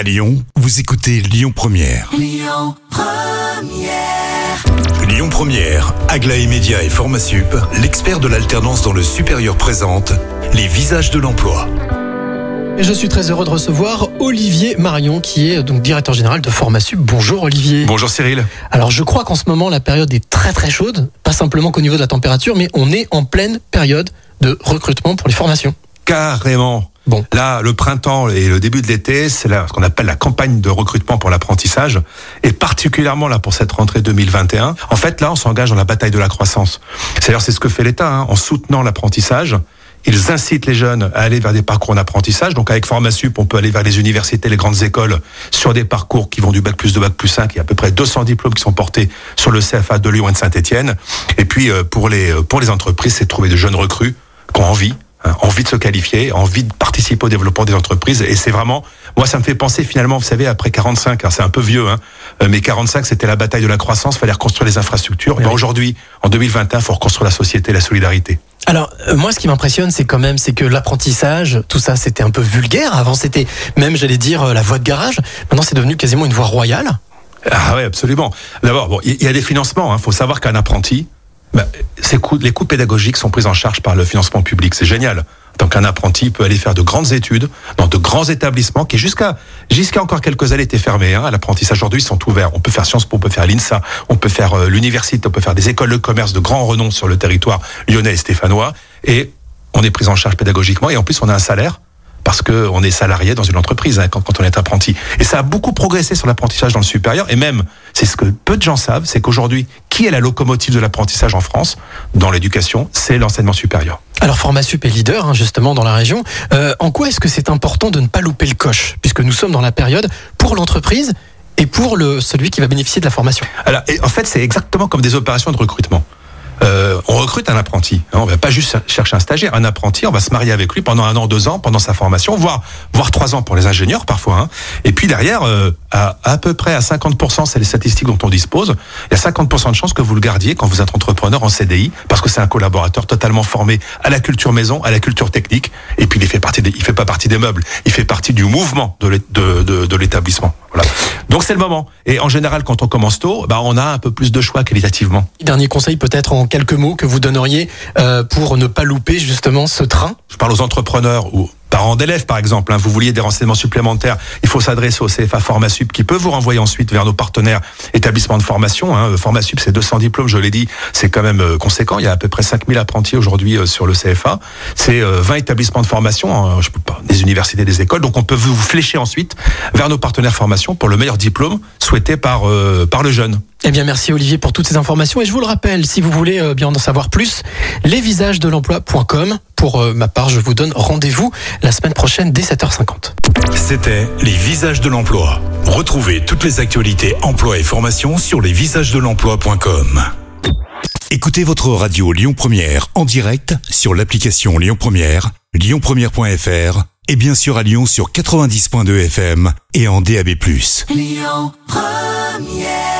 À Lyon, vous écoutez Lyon Première. Lyon Première, Aglaé Média et Formasup, l'expert de l'alternance dans le supérieur présente les visages de l'emploi. Et je suis très heureux de recevoir Olivier Marion, qui est donc directeur général de Formasup. Bonjour Olivier. Bonjour Cyril. Alors je crois qu'en ce moment la période est très très chaude, pas simplement qu'au niveau de la température, mais on est en pleine période de recrutement pour les formations. Carrément. Bon. Là, le printemps et le début de l'été, c'est ce qu'on appelle la campagne de recrutement pour l'apprentissage, et particulièrement là pour cette rentrée 2021. En fait, là, on s'engage dans la bataille de la croissance. C'est-à-dire, c'est ce que fait l'État hein, en soutenant l'apprentissage. Ils incitent les jeunes à aller vers des parcours en apprentissage. Donc avec Formasup, on peut aller vers les universités, les grandes écoles, sur des parcours qui vont du bac plus 2, bac plus 5. Il y a à peu près 200 diplômes qui sont portés sur le CFA de Lyon et de Saint-Etienne. Et puis euh, pour les, euh, pour les entreprises, c'est de trouver de jeunes recrues qui ont envie, envie de se qualifier, envie de participer au développement des entreprises. Et c'est vraiment, moi, ça me fait penser finalement, vous savez, après 45, alors c'est un peu vieux, hein, euh, mais 45, c'était la bataille de la croissance, fallait reconstruire les infrastructures. Et Oui. aujourd'hui, en 2021, il faut reconstruire la société, la solidarité. Alors euh, moi ce qui m'impressionne c'est quand même c'est que l'apprentissage, tout ça c'était un peu vulgaire. Avant c'était même j'allais dire euh, la voie de garage. Maintenant c'est devenu quasiment une voie royale. Ah oui, absolument. D'abord, bon, il y a des financements. Il faut savoir qu'un apprenti, bah, ses coûts, les coûts pédagogiques sont pris en charge par le financement public. C'est génial. Donc qu'un apprenti peut aller faire de grandes études dans de grands établissements qui jusqu'à jusqu'à encore quelques années étaient fermés. Hein. L'apprentissage aujourd'hui ils sont ouverts. On peut faire Sciences Po, on peut faire l'INSA, on peut faire euh, l'université, on peut faire des écoles de commerce de grand renom sur le territoire lyonnais et stéphanois. Et on est pris en charge pédagogiquement et en plus on a un salaire parce que on est salarié dans une entreprise hein, quand, quand on est apprenti. Et ça a beaucoup progressé sur l'apprentissage dans le supérieur. Et même, c'est ce que peu de gens savent, c'est qu'aujourd'hui, qui est la locomotive de l'apprentissage en France? Dans l'éducation C'est l'enseignement supérieur. Alors Formasup est leader hein, justement dans la région. Euh, en quoi est-ce que c'est important de ne pas louper le coche? Puisque nous sommes dans la période pour l'entreprise et pour le celui qui va bénéficier de la formation. Alors, et en fait, c'est exactement comme des opérations de recrutement. Euh, on recrute un apprenti. on va pas juste chercher un stagiaire, un apprenti. On va se marier avec lui pendant un an, deux ans, pendant sa formation, voire voire trois ans pour les ingénieurs parfois. hein. Et puis derrière, euh, à, à peu près à 50%, c'est les statistiques dont on dispose. Il y a 50% de chances que vous le gardiez quand vous êtes entrepreneur en CDI, parce que c'est un collaborateur totalement formé à la culture maison, à la culture technique. Et puis il fait partie, des, il fait pas partie des meubles, il fait partie du mouvement de l'établissement. Voilà. Donc c'est le moment. Et en général, quand on commence tôt, bah on a un peu plus de choix qualitativement. Dernier conseil peut-être en quelques mots que vous donneriez euh, pour ne pas louper justement ce train. Je parle aux entrepreneurs ou parents d'élèves par exemple, hein, vous vouliez des renseignements supplémentaires, il faut s'adresser au CFA Formasup qui peut vous renvoyer ensuite vers nos partenaires établissements de formation. Hein. Formasup c'est 200 diplômes, je l'ai dit, c'est quand même euh, conséquent. Il y a à peu près 5000 apprentis aujourd'hui euh, sur le CFA. C'est euh, 20 établissements de formation, euh, je peux pas, des universités, des écoles. Donc on peut vous flécher ensuite vers nos partenaires formation pour le meilleur diplôme souhaité par, euh, par le jeune. Eh bien, merci Olivier pour toutes ces informations. Et je vous le rappelle, si vous voulez euh, bien en savoir plus, lesvisagesdelemploi.com. Pour euh, ma part, je vous donne rendez-vous la semaine prochaine dès 7h50. C'était les visages de l'emploi. Retrouvez toutes les actualités emploi et formation sur lesvisagesdelemploi.com. Écoutez votre radio Lyon Première en direct sur l'application Lyon Première, lyonpremière.fr et bien sûr à Lyon sur 90.2 FM et en DAB+. Lyon Première